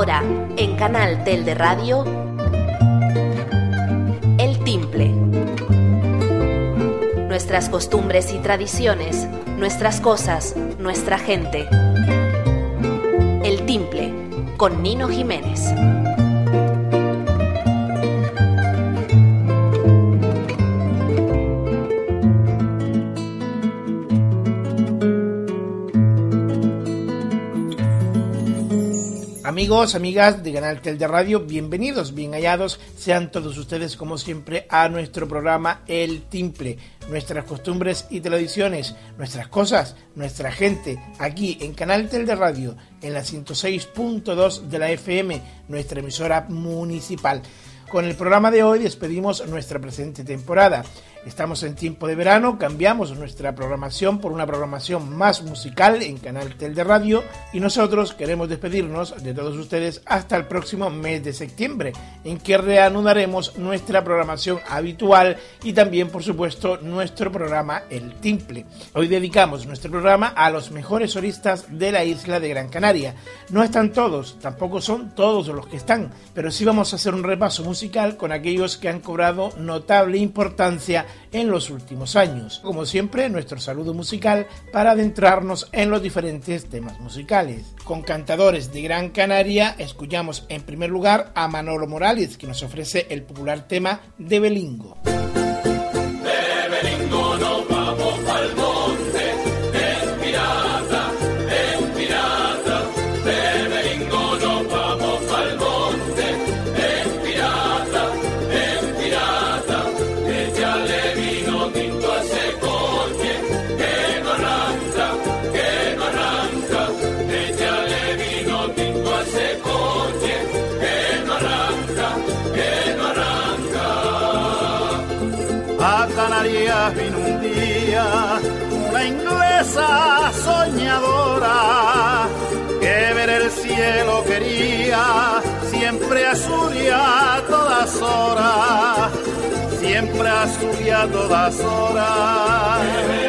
Ahora, en Canal Tel de Radio, El Timple. Nuestras costumbres y tradiciones, nuestras cosas, nuestra gente. El Timple, con Nino Jiménez. Amigos, amigas de Canal Tel de Radio, bienvenidos, bien hallados, sean todos ustedes como siempre a nuestro programa El Timple, nuestras costumbres y tradiciones, nuestras cosas, nuestra gente, aquí en Canal Tel de Radio, en la 106.2 de la FM, nuestra emisora municipal. Con el programa de hoy despedimos nuestra presente temporada. Estamos en tiempo de verano, cambiamos nuestra programación por una programación más musical en Canal Tel de Radio y nosotros queremos despedirnos de todos ustedes hasta el próximo mes de septiembre, en que reanudaremos nuestra programación habitual y también, por supuesto, nuestro programa El Timple. Hoy dedicamos nuestro programa a los mejores solistas de la isla de Gran Canaria. No están todos, tampoco son todos los que están, pero sí vamos a hacer un repaso musical con aquellos que han cobrado notable importancia en los últimos años. Como siempre, nuestro saludo musical para adentrarnos en los diferentes temas musicales. Con cantadores de Gran Canaria, escuchamos en primer lugar a Manolo Morales, que nos ofrece el popular tema de Belingo. Vino un día una inglesa soñadora que ver el cielo quería siempre azul y a todas horas, siempre azul y a todas horas.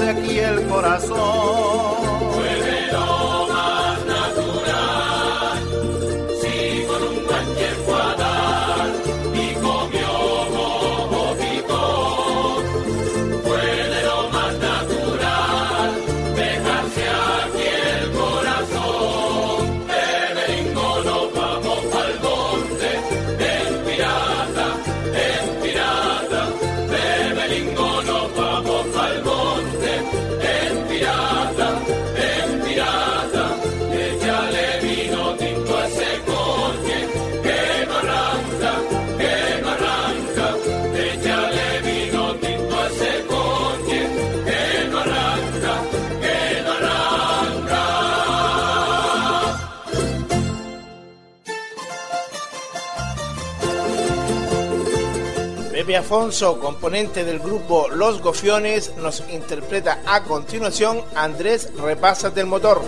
Aquí el corazón. Pepe Afonso, componente del grupo Los Gofiones, nos interpreta a continuación Andrés Repasa del Motor.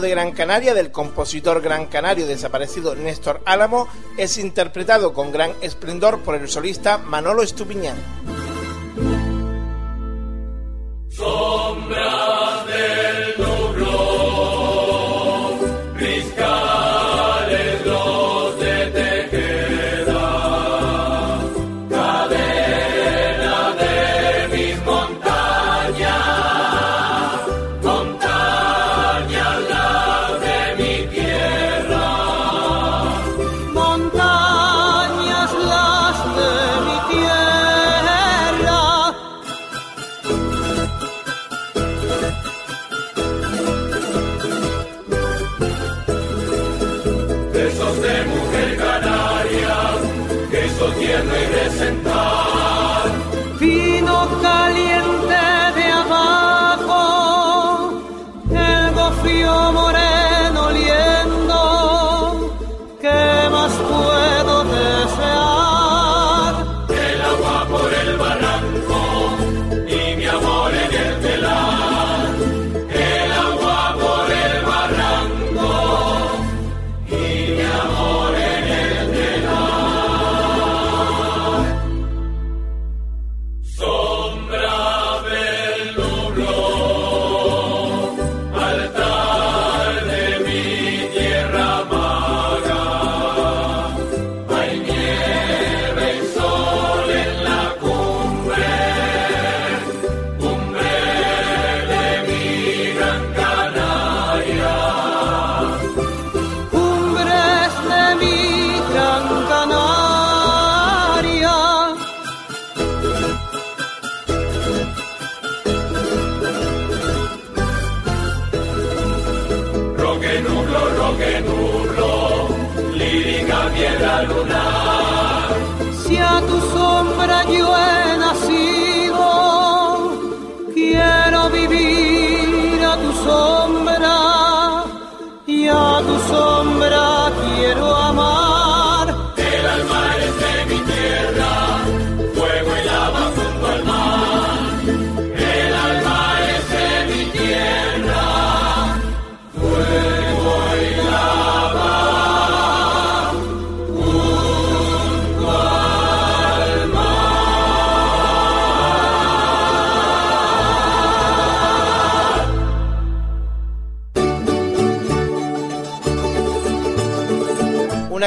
De Gran Canaria del compositor gran canario desaparecido Néstor Álamo es interpretado con gran esplendor por el solista Manolo Estupiñán.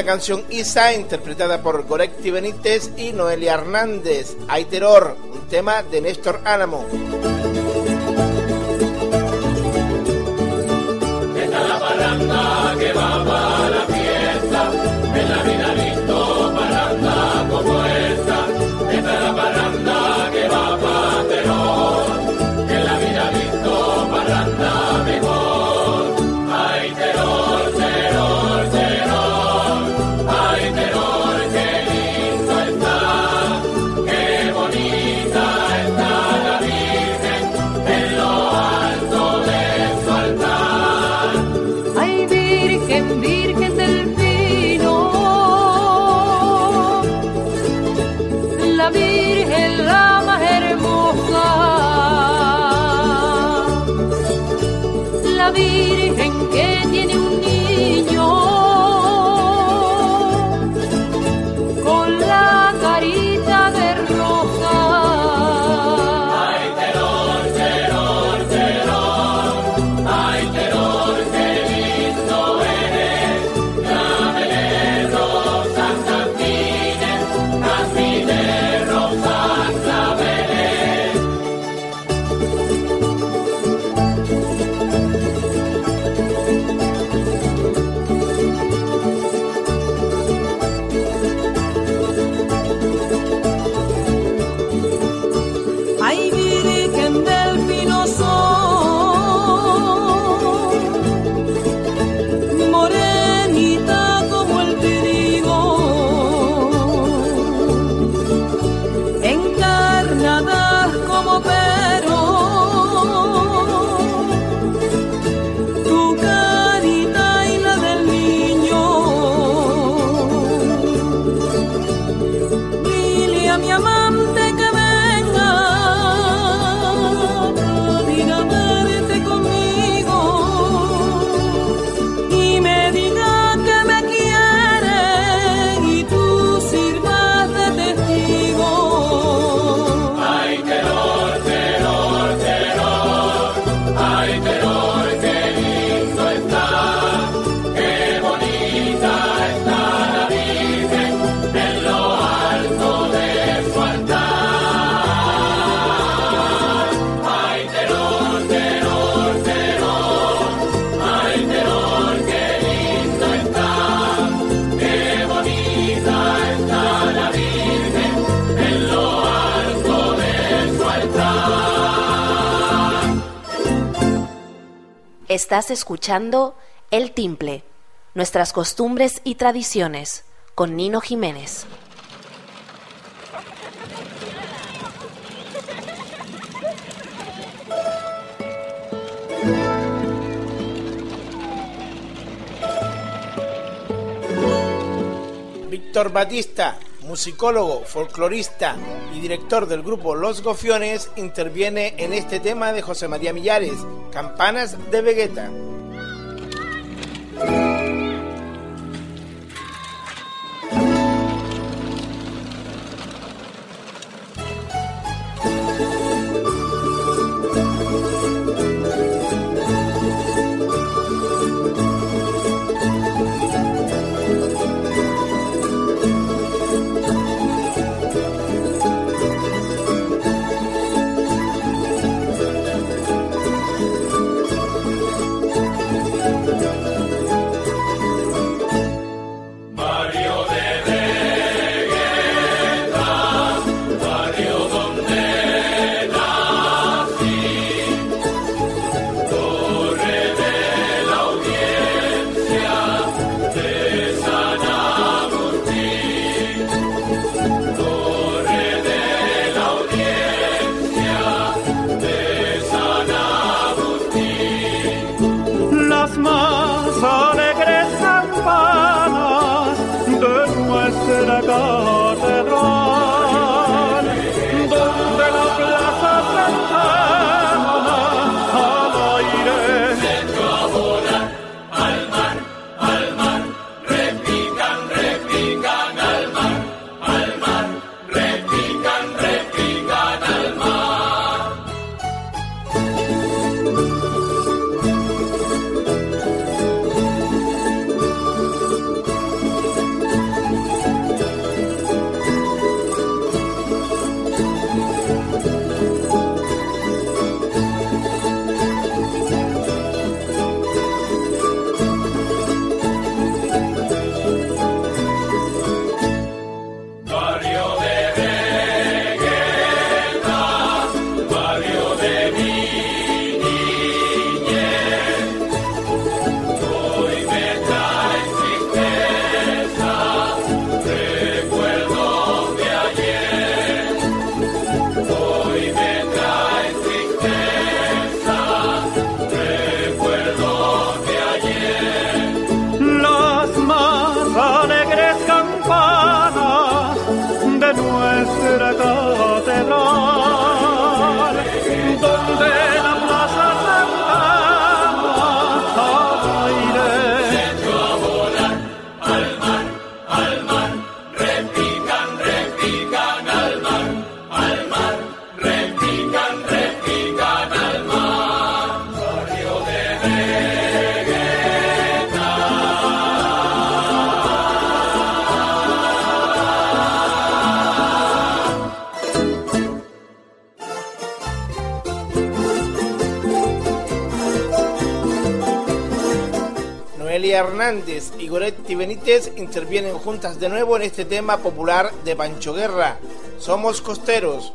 canción Isa, interpretada por Gorecti Benítez y Noelia Hernández. Hay terror, un tema de Néstor Álamo. Estás escuchando El Timple, nuestras costumbres y tradiciones, con Nino Jiménez. Víctor Batista, musicólogo, folclorista y director del grupo Los Gofiones, interviene en este tema de José María Millares, Campanas de Vegeta. Hernández y Goretti Benítez intervienen juntas de nuevo en este tema popular de Pancho Guerra. Somos costeros.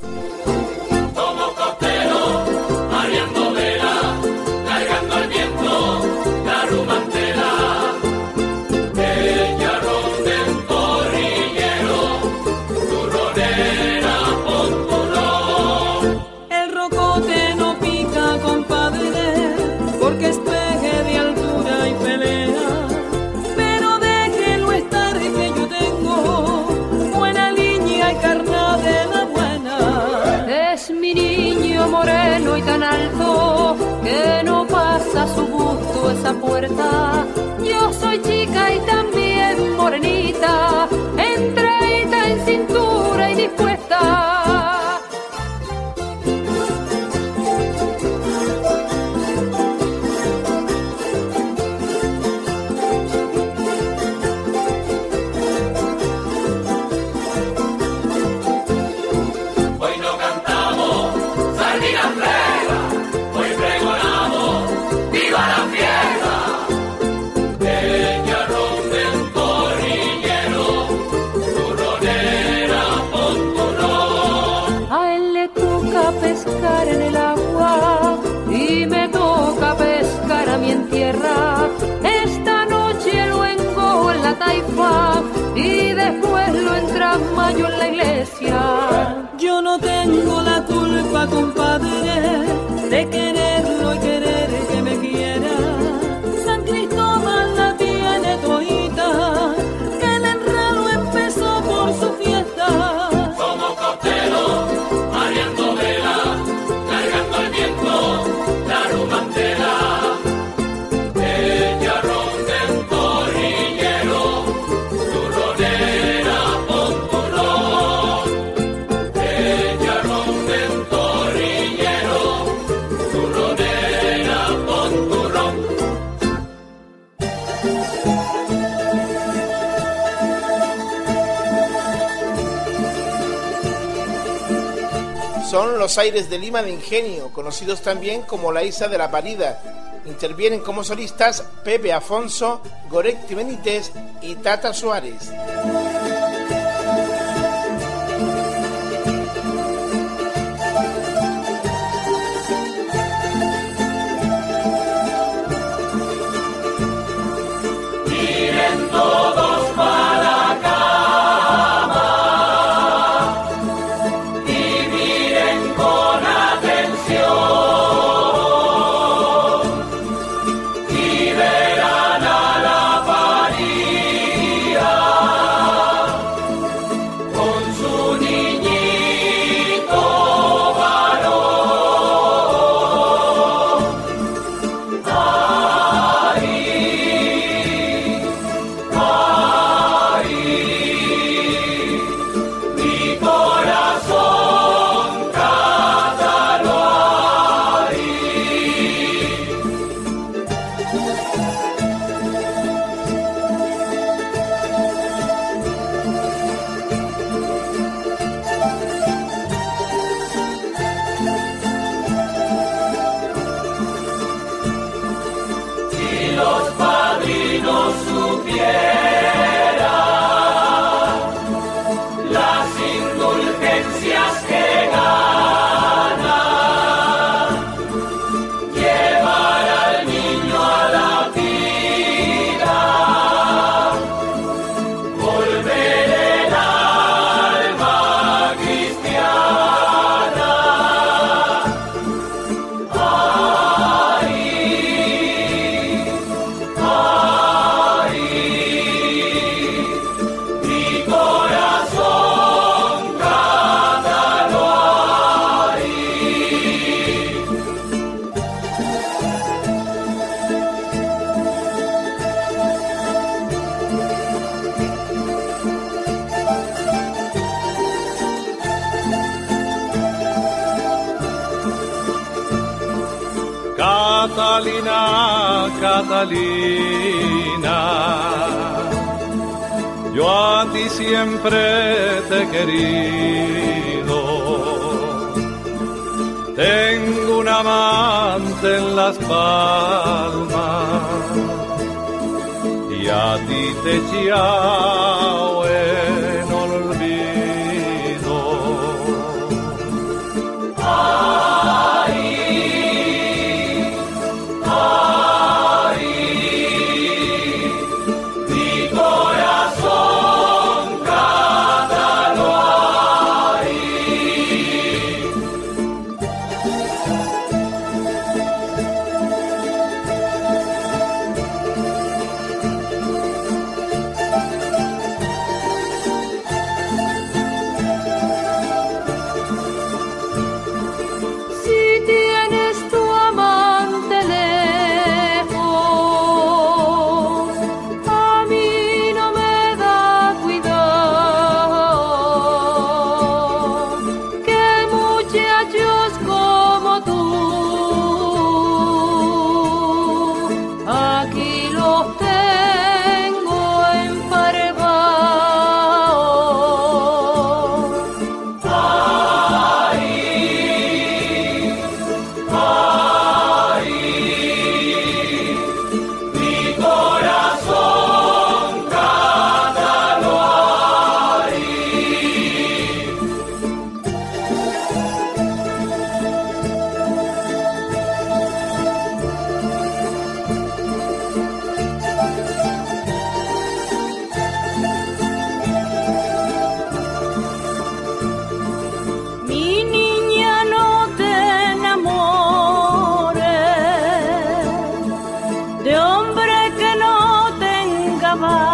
aires de Lima de Ingenio, conocidos también como la Isla de la Parida. Intervienen como solistas Pepe Afonso, Goretti Benítez y Tata Suárez. Yo a ti siempre te he querido. Tengo un amante en las palmas y a ti te llamo. de hombre que no tenga más.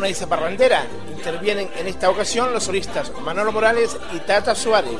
una isa parrandera. Intervienen en esta ocasión los solistas Manolo Morales y Tata Suárez.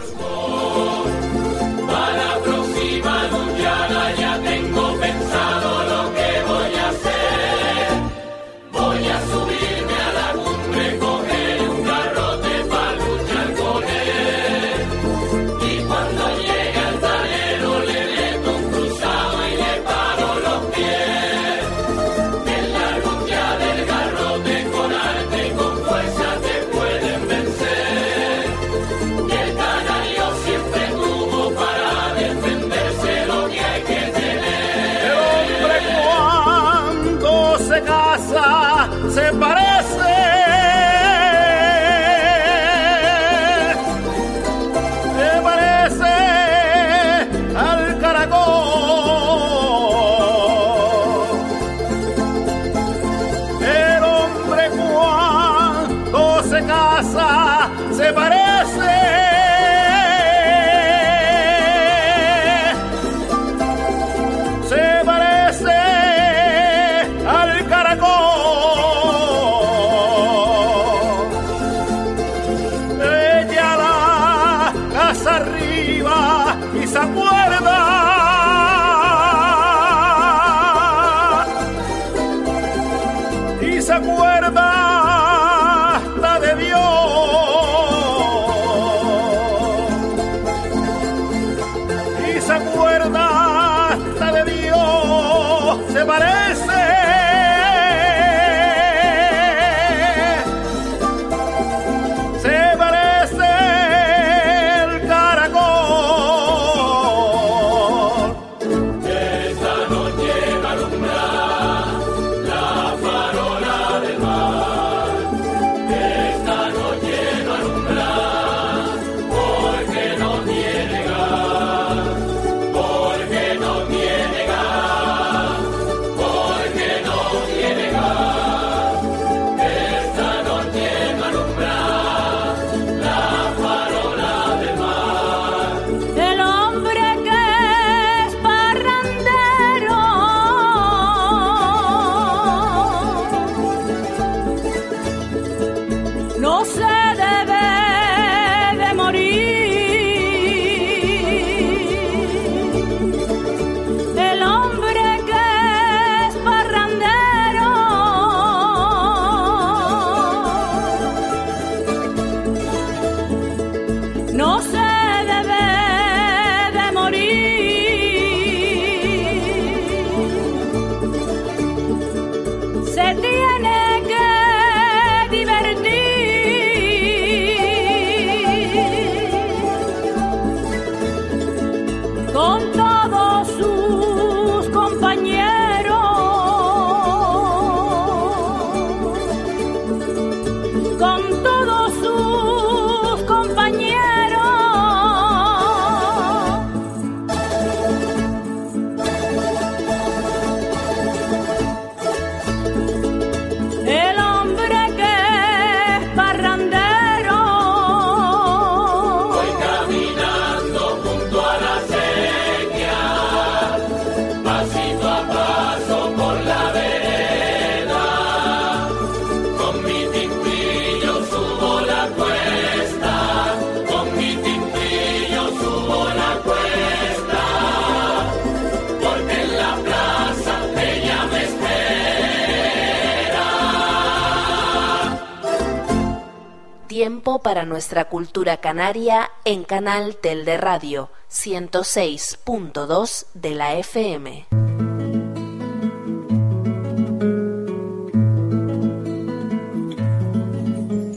Tiempo para nuestra cultura canaria en Canal Tel de Radio 106.2 de la FM.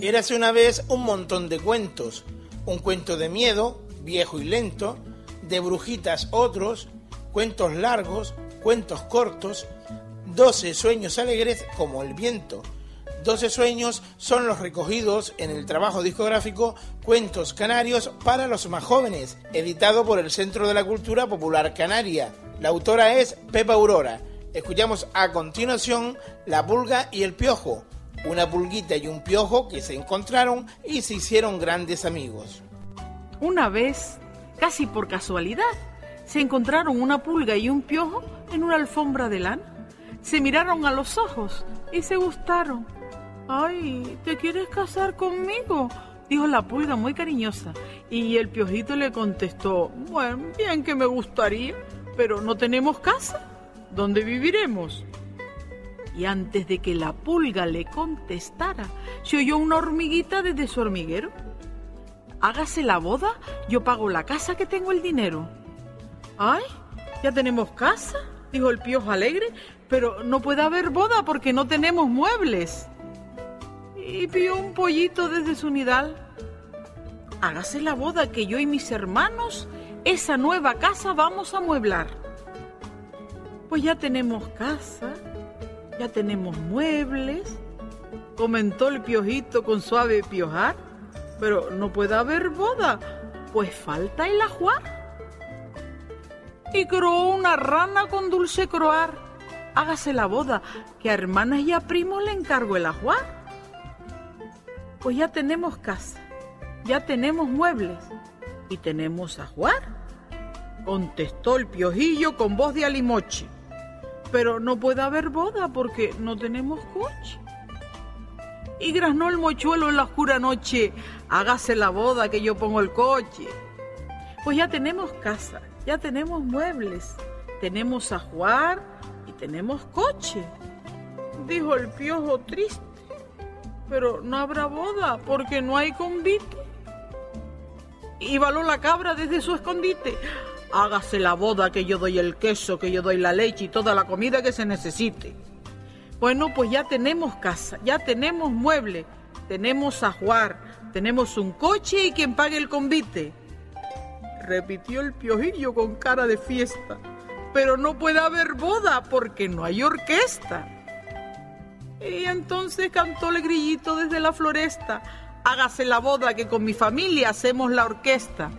Érase una vez un montón de cuentos. Un cuento de miedo, viejo y lento, de brujitas otros, cuentos largos, cuentos cortos, doce sueños alegres como el viento. Doce sueños son los recogidos en el trabajo discográfico Cuentos Canarios para los más jóvenes, editado por el Centro de la Cultura Popular Canaria. La autora es Pepa Aurora. Escuchamos a continuación La pulga y el piojo, una pulguita y un piojo que se encontraron y se hicieron grandes amigos. Una vez, casi por casualidad, se encontraron una pulga y un piojo en una alfombra de lana. Se miraron a los ojos y se gustaron. Ay, ¿te quieres casar conmigo? Dijo la pulga muy cariñosa. Y el piojito le contestó, bueno, bien que me gustaría, pero no tenemos casa. ¿Dónde viviremos? Y antes de que la pulga le contestara, se oyó una hormiguita desde su hormiguero. Hágase la boda, yo pago la casa que tengo el dinero. ¡Ay! ¿Ya tenemos casa? dijo el piojo alegre, pero no puede haber boda porque no tenemos muebles. Y pidió un pollito desde su nidal. Hágase la boda que yo y mis hermanos esa nueva casa vamos a mueblar. Pues ya tenemos casa, ya tenemos muebles, comentó el piojito con suave piojar, pero no puede haber boda, pues falta el ajuar. Y croó una rana con dulce croar. Hágase la boda, que a hermanas y a primos le encargo el ajuar. Pues ya tenemos casa, ya tenemos muebles y tenemos ajuar. Contestó el piojillo con voz de alimoche. Pero no puede haber boda porque no tenemos coche. Y graznó el mochuelo en la oscura noche. Hágase la boda que yo pongo el coche. Pues ya tenemos casa, ya tenemos muebles, tenemos ajuar y tenemos coche. dijo el piojo triste. Pero no habrá boda porque no hay convite. Y baló la cabra desde su escondite. Hágase la boda que yo doy el queso, que yo doy la leche y toda la comida que se necesite. Bueno, pues ya tenemos casa, ya tenemos mueble, tenemos ajuar, tenemos un coche y quien pague el convite. Repitió el piojillo con cara de fiesta. Pero no puede haber boda porque no hay orquesta. Y entonces cantó el grillito desde la floresta. Hágase la boda que con mi familia hacemos la orquesta.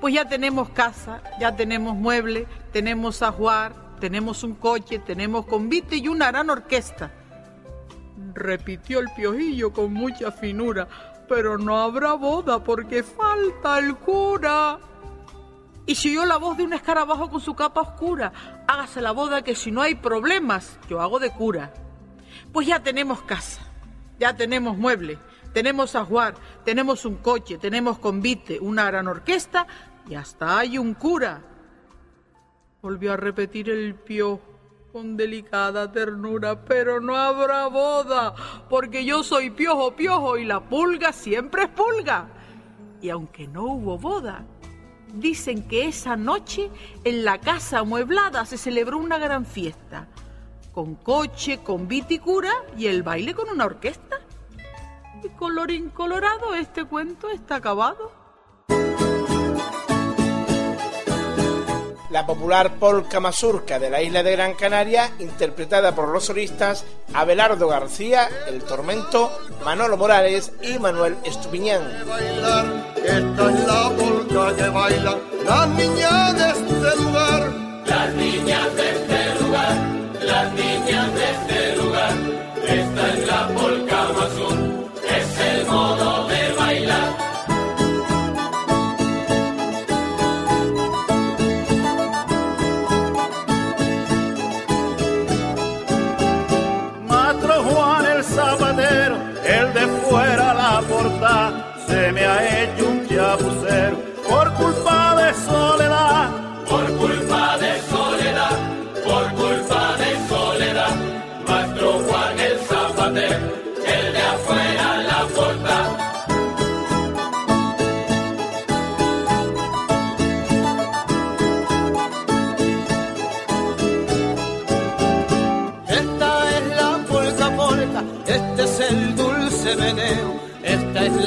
Pues ya tenemos casa, ya tenemos mueble, tenemos ajuar, tenemos un coche, tenemos convite y una gran orquesta. Repitió el piojillo con mucha finura, pero no habrá boda porque falta el cura. Y si oyó la voz de un escarabajo con su capa oscura. Hágase la boda que si no hay problemas, yo hago de cura. Pues ya tenemos casa, ya tenemos mueble, tenemos ajuar, tenemos un coche, tenemos convite, una gran orquesta y hasta hay un cura. Volvió a repetir el piojo con delicada ternura, pero no habrá boda, porque yo soy piojo, piojo y la pulga siempre es pulga. Y aunque no hubo boda, dicen que esa noche en la casa amueblada se celebró una gran fiesta con coche, con viticura y el baile con una orquesta. Y colorín colorado, este cuento está acabado. La popular polca mazurca de la isla de Gran Canaria, interpretada por los solistas Abelardo García, El Tormento, Manolo Morales y Manuel Estupiñán. Esta es la polca que bailan las niñas de este lugar. Las niñas de este lugar de este lugar. Esta es la polca mazur, es el modo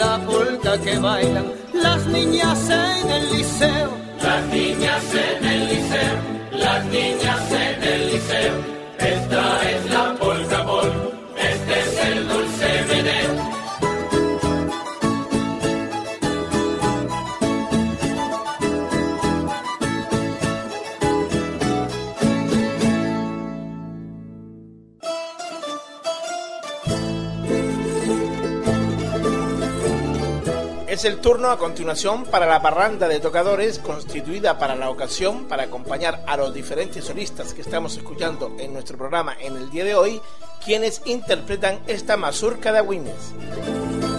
la polca que bailan las niñas en el liceo. Las niñas en el liceo, las niñas en el liceo. Es el turno a continuación para la parranda de tocadores constituida para la ocasión para acompañar a los diferentes solistas que estamos escuchando en nuestro programa en el día de hoy, quienes interpretan esta mazurca de Agüines.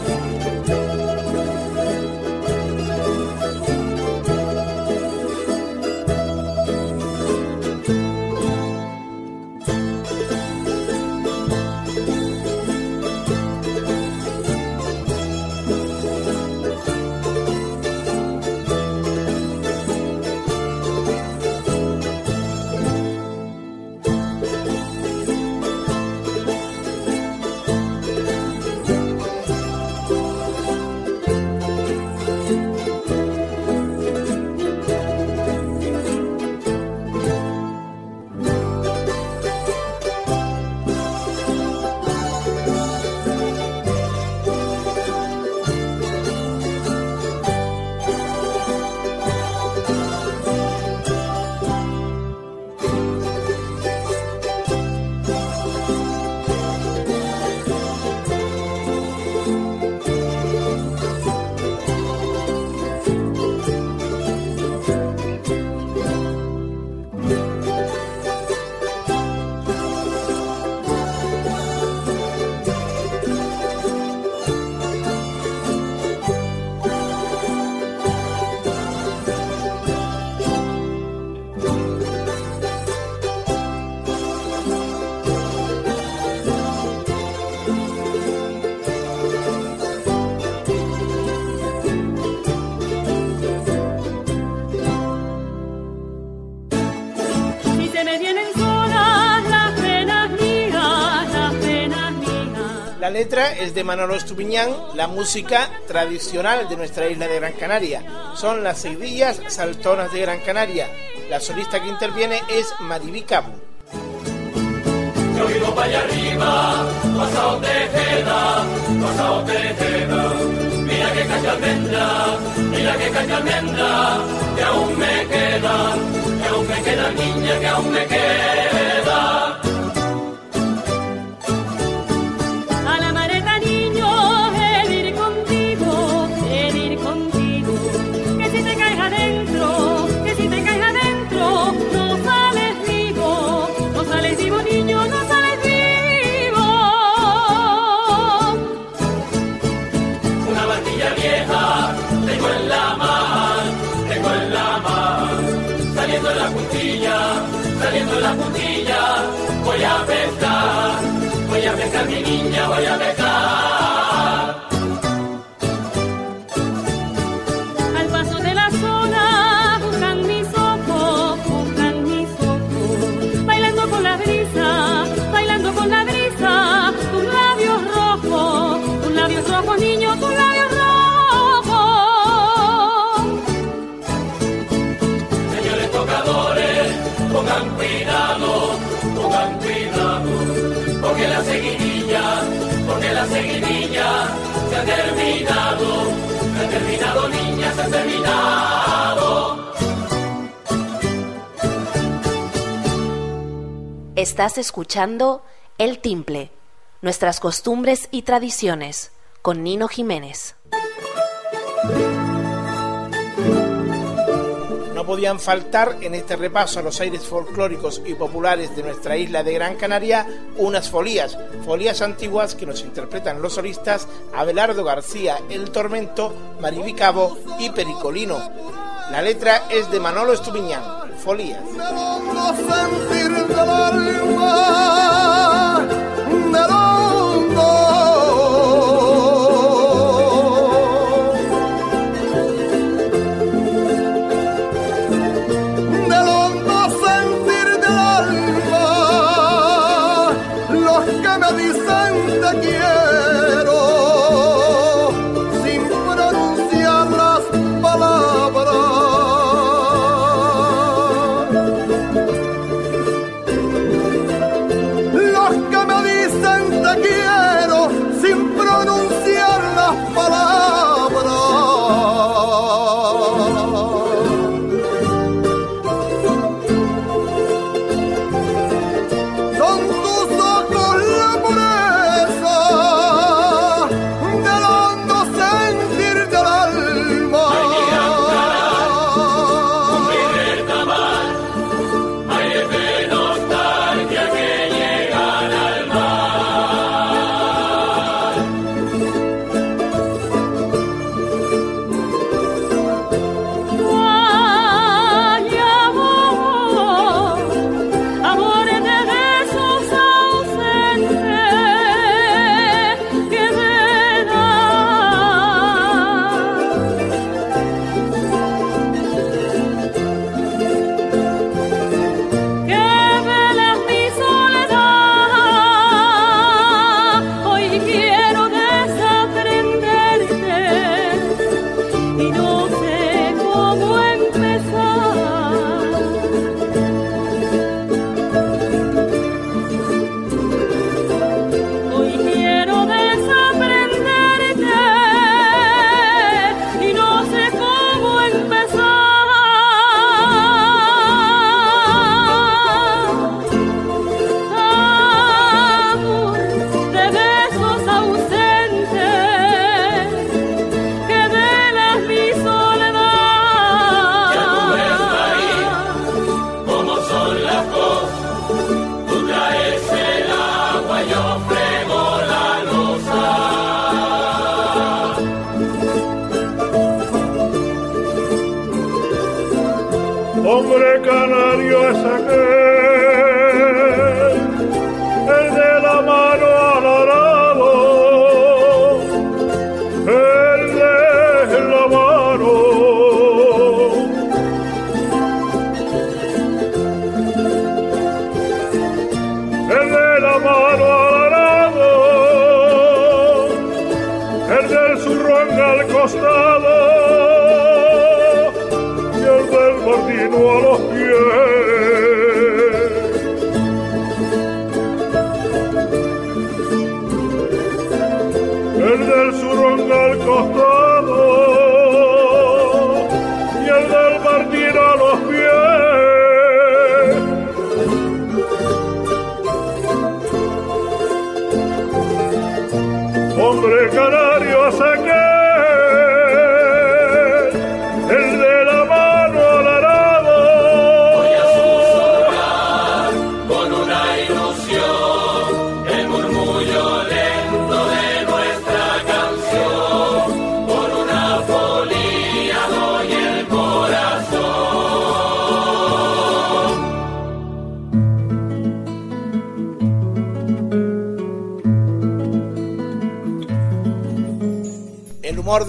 Letra es de Manolo Estupiñán, la música tradicional de nuestra isla de Gran Canaria. Son las seguidillas saltonas de Gran Canaria. La solista que interviene es Mariví Cabo. Yo vivo para allá arriba, pasado Tejeda, pasado Tejeda. Mira que caña almendra, mira que caña almendra, que aún me queda, que aún me queda niña, que aún me queda. Voy a pescar mi la seguidilla se ha terminado, se ha terminado niña, se ha terminado. Estás escuchando El Timple, nuestras costumbres y tradiciones, con Nino Jiménez. Podían faltar en este repaso a los aires folclóricos y populares de nuestra isla de Gran Canaria unas folías, folías antiguas que nos interpretan los solistas Abelardo García, El Tormento, Mariví Cabo y Pericolino. La letra es de Manolo Estupiñán, folías.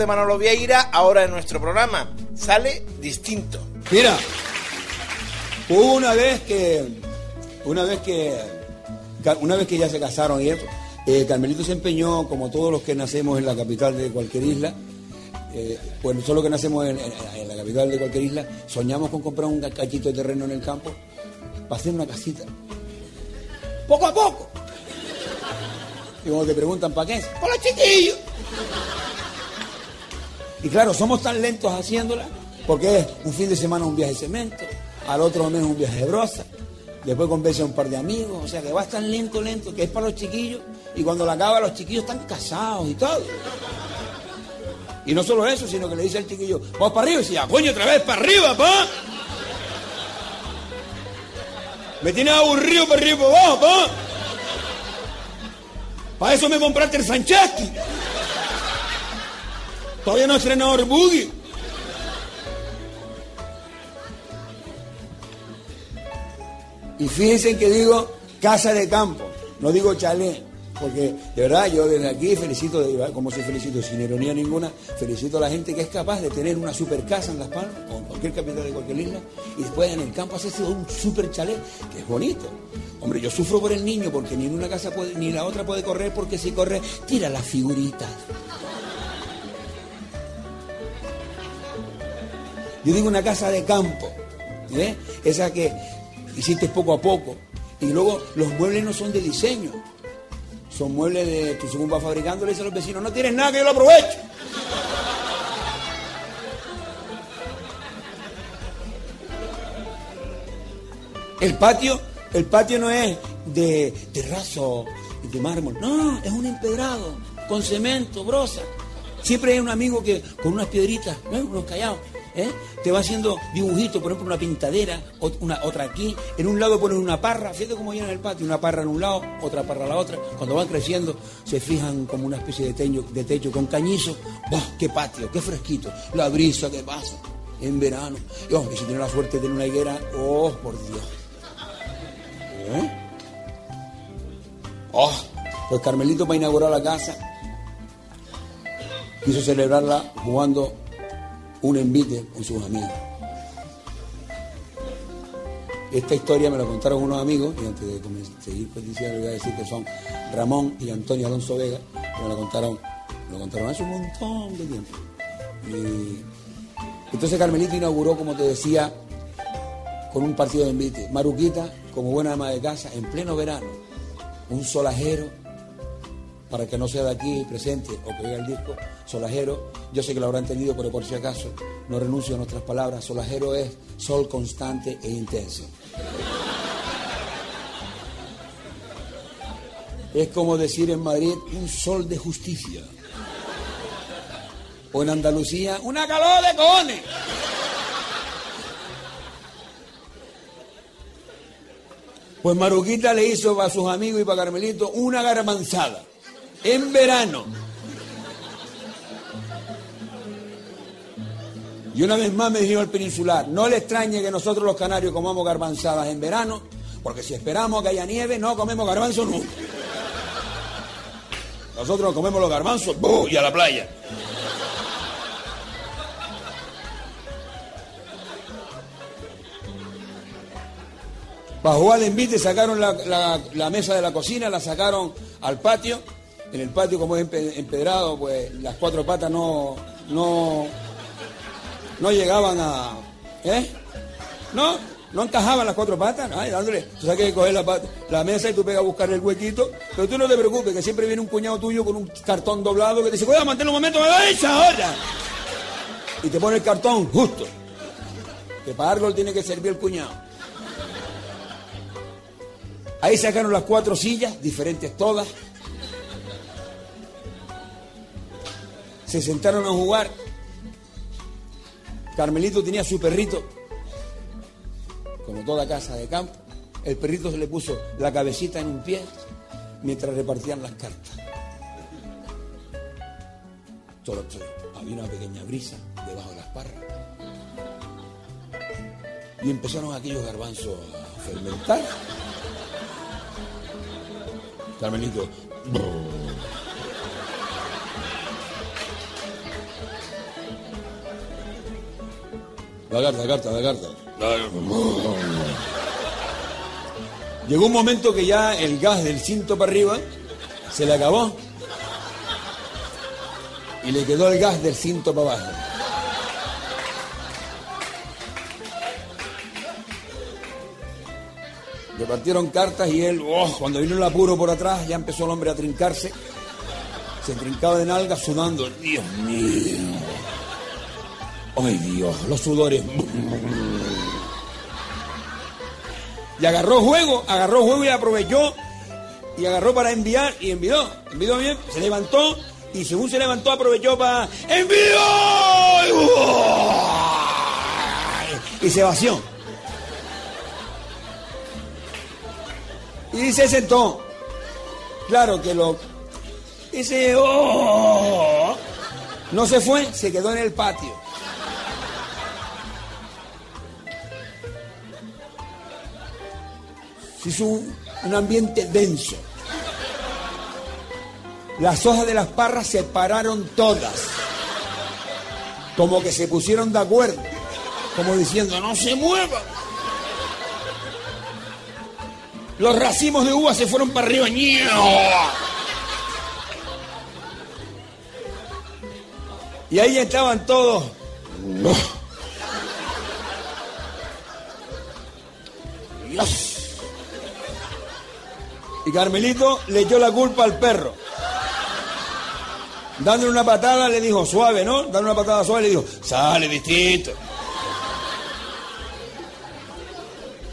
De Manolo Vieira, ahora en nuestro programa, sale distinto. Mira, una vez que, una vez que, una vez que ya se casaron y eso, eh, Carmelito se empeñó, como todos los que nacemos en la capital de cualquier isla, eh, pues solo que nacemos en, la capital de cualquier isla, soñamos con comprar un cachito de terreno en el campo para hacer una casita. Poco a poco. Y cuando te preguntan para qué por los chiquillos. Y claro, somos tan lentos haciéndola porque es un fin de semana un viaje de cemento, al otro mes un viaje de brosa, después convence a un par de amigos, o sea que vas tan lento, lento, que es para los chiquillos y cuando la acaba los chiquillos están casados y todo. Y no solo eso, sino que le dice al chiquillo, vamos para arriba y dice, "Ah, coño, otra vez para arriba, pa. Me tienes aburrido para arriba, para abajo, pa. Para eso me compraste el Sancheski. Todavía no he estrenado el. Y fíjense que digo casa de campo, no digo chalet, porque de verdad yo desde aquí felicito, como se felicito sin ironía ninguna, felicito a la gente que es capaz de tener una super casa en Las Palmas, o en cualquier capital de cualquier isla, y después en el campo hacerse un super chalet, que es bonito. Hombre, yo sufro por el niño porque ni en una casa puede, ni la otra puede correr, porque si corre, tira las figuritas. Yo digo una casa de campo, ¿eh? esa que hiciste poco a poco. Y luego los muebles no son de diseño, son muebles de, tú según vas fabricando, le dices a los vecinos, no tienes nada que yo lo aproveche. El patio, el patio no es de terrazo, de mármol, no, es un empedrado, con cemento, brosa. Siempre hay un amigo que con unas piedritas, ¿eh? unos callados, ¿eh? te va haciendo dibujitos, por ejemplo, una pintadera, una, otra aquí. En un lado pones una parra, fíjate cómo llena el patio, una parra en un lado, otra parra a la otra. Cuando van creciendo, se fijan como una especie de, teño- de techo con cañizo. ¡Bah! ¡Qué patio! ¡Qué fresquito! La brisa que pasa en verano. Y, oh, si tiene la suerte de tener una higuera, ¡oh, por Dios! ¿Eh? ¡Oh! Pues Carmelito para inaugurar la casa quiso celebrarla jugando un envite con sus amigos. Esta historia me la contaron unos amigos, y antes de seguir pues, diciendo, voy a decir que son Ramón y Antonio Alonso Vega, que me lo contaron, me lo contaron hace un montón de tiempo. Entonces Carmelito inauguró, como te decía, con un partido de envite. Maruquita, como buena ama de casa, en pleno verano, un solajero para que no sea de aquí presente o que vea el disco, solajero, yo sé que lo habrá entendido, pero por si acaso, no renuncio a nuestras palabras, solajero es sol constante e intenso. Es como decir en Madrid un sol de justicia. O en Andalucía, una calor de cojones. Pues Maruquita le hizo para sus amigos y para Carmelito una garbanzada en verano. Y una vez más me dijo el peninsular, no le extrañe que nosotros los canarios comamos garbanzadas en verano, porque si esperamos que haya nieve, no comemos garbanzos nunca. Nosotros comemos los garbanzos y a la playa. Para jugar de envite sacaron la, la- mesa de la cocina, la sacaron al patio. En el patio, como es empe- empedrado, pues las cuatro patas no, no, no llegaban a, ¿eh? No, no encajaban las cuatro patas, ay, dándole, tú sabes que coger la, pata- la mesa y tú pegas a buscar el huequito, pero tú no te preocupes, que siempre viene un cuñado tuyo con un cartón doblado que te dice, cuidado, mantén un momento, me esa ahora. Y te pone el cartón justo. Que para algo tiene que servir el cuñado. Ahí sacaron las cuatro sillas, diferentes todas. Se sentaron a jugar. Carmelito tenía su perrito, como toda casa de campo. El perrito se le puso la cabecita en un pie mientras repartían las cartas. Todo, todo. Había una pequeña brisa debajo de las parras. Y empezaron aquellos garbanzos a fermentar. Carmelito. La carta, la carta, la carta. Llegó un momento que ya el gas del cinto para arriba se le acabó. Y le quedó el gas del cinto para abajo. Repartieron cartas y él, oh, cuando vino el apuro por atrás, ya empezó el hombre a trincarse. Se trincaba de nalga sudando. Dios mío. Ay Dios, los sudores. Y agarró juego, agarró juego y aprovechó. Y agarró para enviar y envió. Envió bien, se levantó y según se levantó aprovechó para ¡Envió! Y se vació. Y se sentó. Claro que lo. Ese. ¡oh! No se fue, se quedó en el patio. Se hizo un, ambiente denso. Las hojas de las parras se pararon todas. Como que se pusieron de acuerdo. Como diciendo, no se muevan. Los racimos de uva se fueron para arriba. Y ahí estaban todos. Dios. Y Carmelito le echó la culpa al perro. Dándole una patada le dijo, suave, ¿no? Dándole una patada suave le dijo, sale distinto.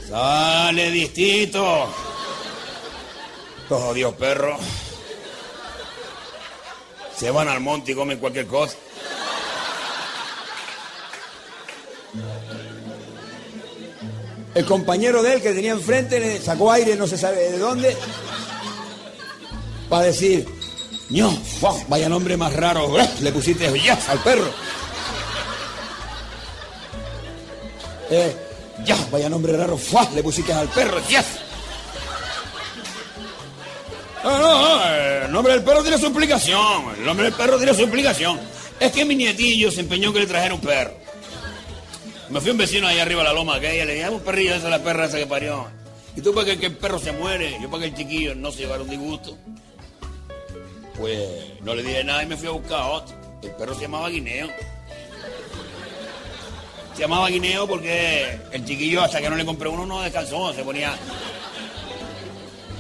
Sale distinto. Oh, Dios, perro. Se van al monte y comen cualquier cosa. El compañero de él que tenía enfrente le sacó aire, no se sabe de dónde, para decir, ño, vaya nombre más raro, le pusiste ya al perro. Eh, ya, vaya nombre raro, fua, le pusiste al perro, ya. No, no, no, el nombre del perro tiene su explicación, el nombre del perro tiene su explicación. Es que mi nietillo se empeñó que le trajera un perro. Me fui a un vecino allá arriba de la loma aquella, le dije, "Ah, un perrillo, esa es la perra esa que parió. Y tú para que, el perro se muere, yo para que el chiquillo no se llevara un disgusto. Pues no le dije nada y me fui a buscar otro. El perro se llamaba Guineo. Se llamaba Guineo porque el chiquillo hasta que no le compré uno no descansó, se ponía...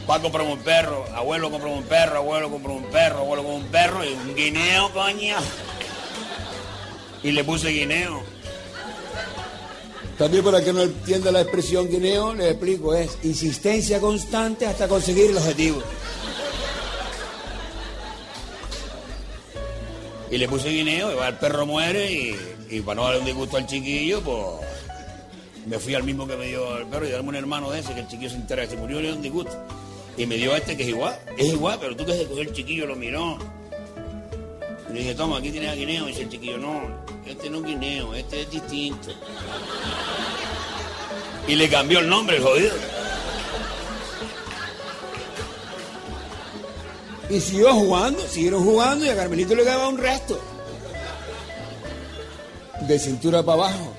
Papá compró un perro, abuelo compró un perro, abuelo compró un perro, abuelo compró un perro y un guineo, coño. Y le puse guineo. También para que no entienda la expresión guineo, le explico, es insistencia constante hasta conseguir el objetivo. Y le puse guineo, y va, el perro muere y, y para no darle un disgusto al chiquillo, pues me fui al mismo que me dio el perro y darme un hermano de ese que el chiquillo se entera que se murió le dio un disgusto. Y me dio este que es igual, es igual, pero tú que se cogió el chiquillo lo miró. Y le dije, toma, aquí tienes a guineo. Y dice el chiquillo, no, este no es guineo, este es distinto. Y le cambió el nombre, el jodido. Y siguió jugando, siguieron jugando y a Carmelito le quedaba un resto. De cintura para abajo.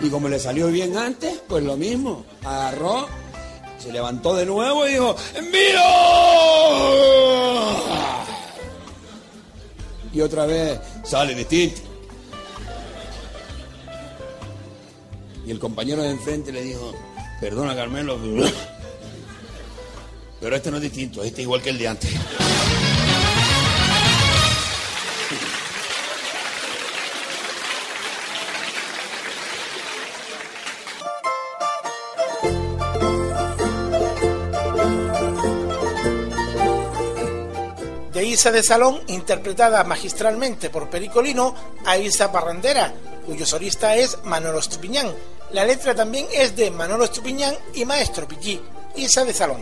Y como le salió bien antes, pues lo mismo. Agarró, se levantó de nuevo y dijo, ¡Envío! y otra vez sale distinto. Y el compañero de enfrente le dijo, perdona Carmelo, pero este no es distinto, este es igual que el de antes. Isa de Salón, interpretada magistralmente por Pericolino, a Isa Parrandera, cuyo solista es Manolo Estupiñán. La letra también es de Manolo Estupiñán y Maestro Piquí, Isa de Salón.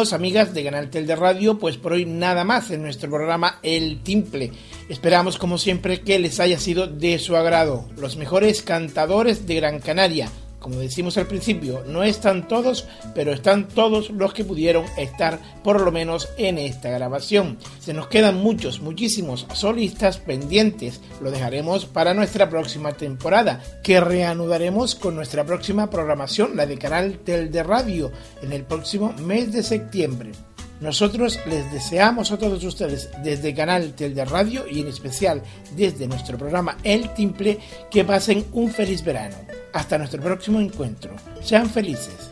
Amigas de Canal Tel de Radio, pues por hoy nada más en nuestro programa El Timple. Esperamos como siempre que les haya sido de su agrado. Los mejores cantadores de Gran Canaria. Como decimos al principio, no están todos, pero están todos los que pudieron estar por lo menos en esta grabación. Se nos quedan muchos, muchísimos solistas pendientes. Lo dejaremos para nuestra próxima temporada, que reanudaremos con nuestra próxima programación, la de Canal Tel de Radio, en el próximo mes de septiembre. Nosotros les deseamos a todos ustedes desde Canal Tel de Radio y en especial desde nuestro programa El Timple que pasen un feliz verano. Hasta nuestro próximo encuentro. Sean felices.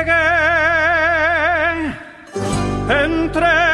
Llegué entre